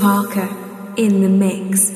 Parker in the mix.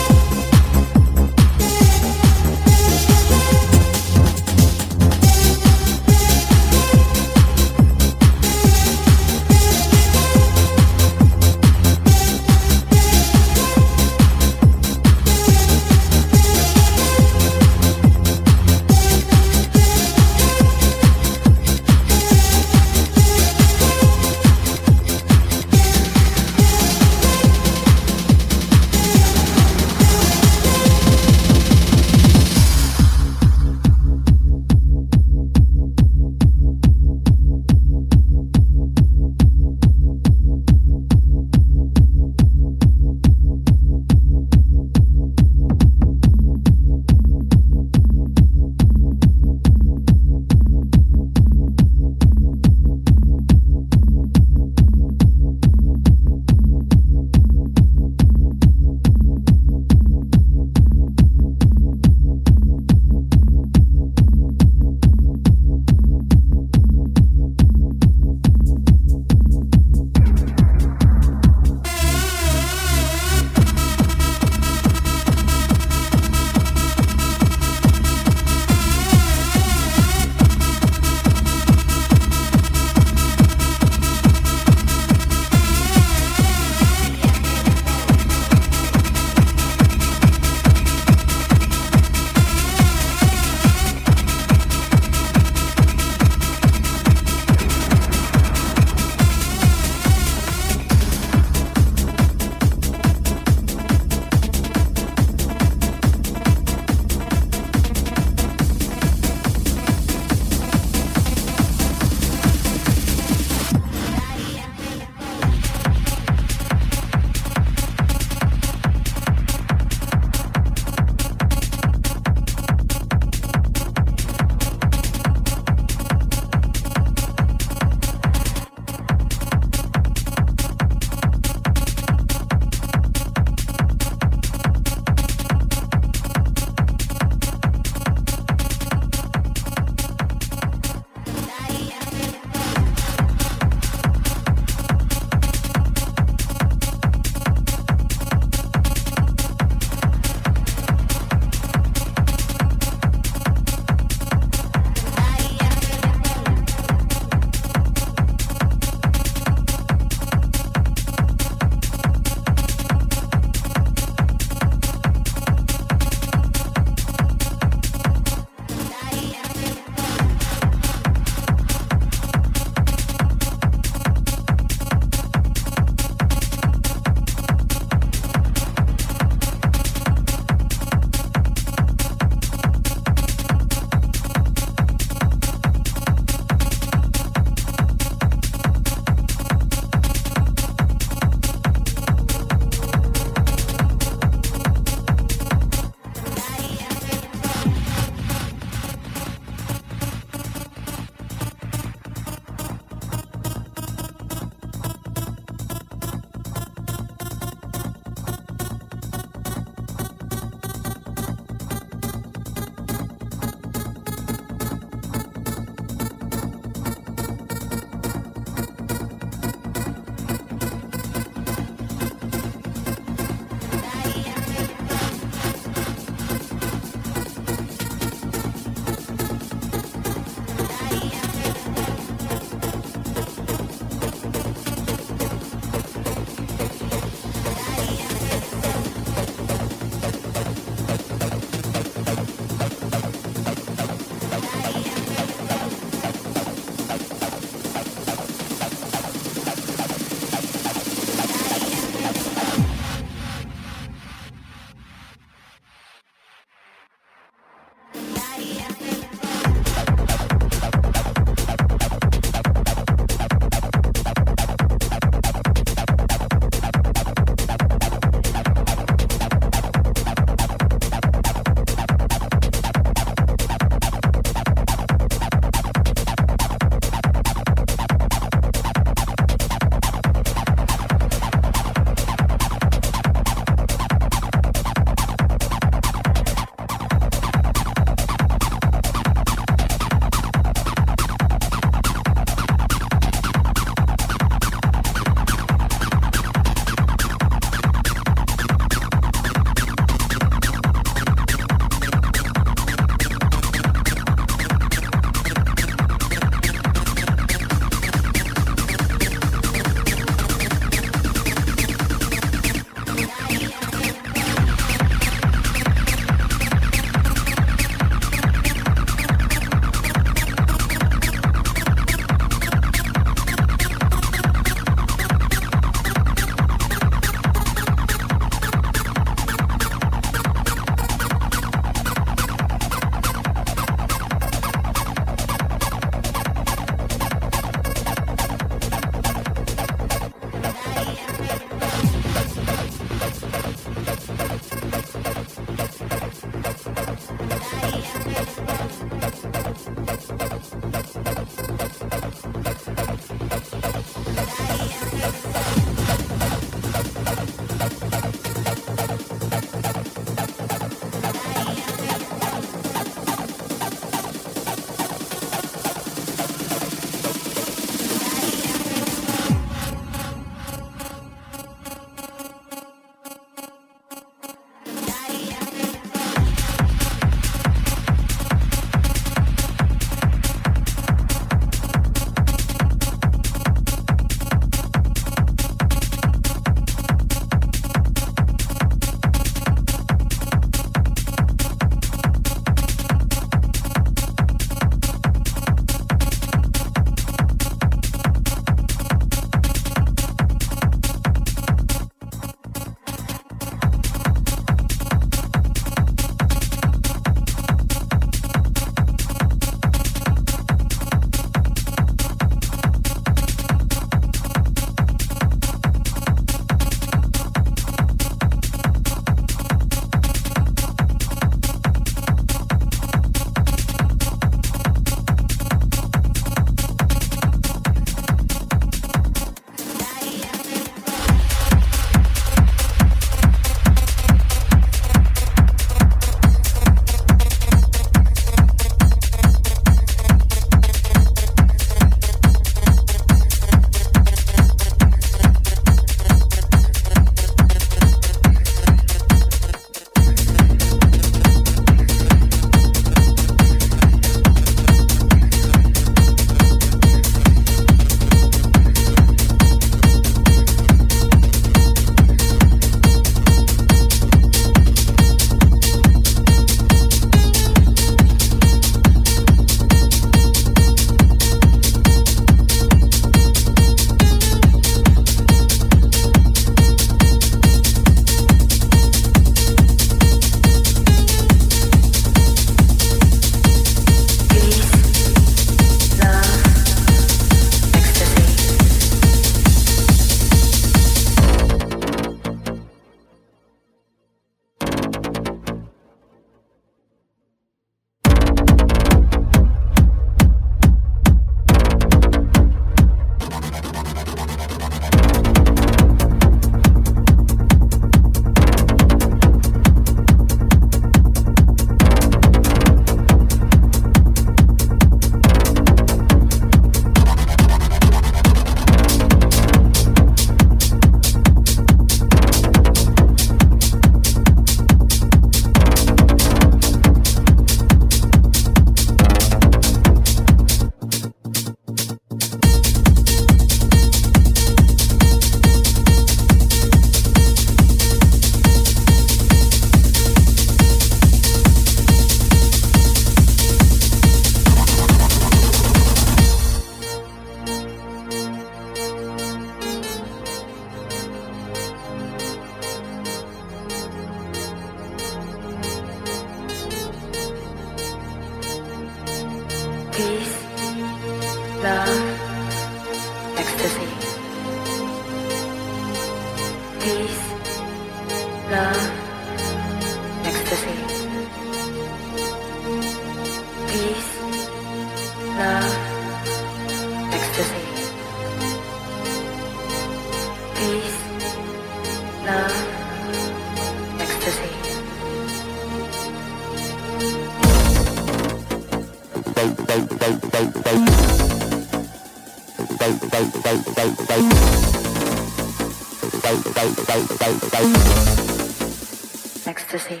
Ecstasy.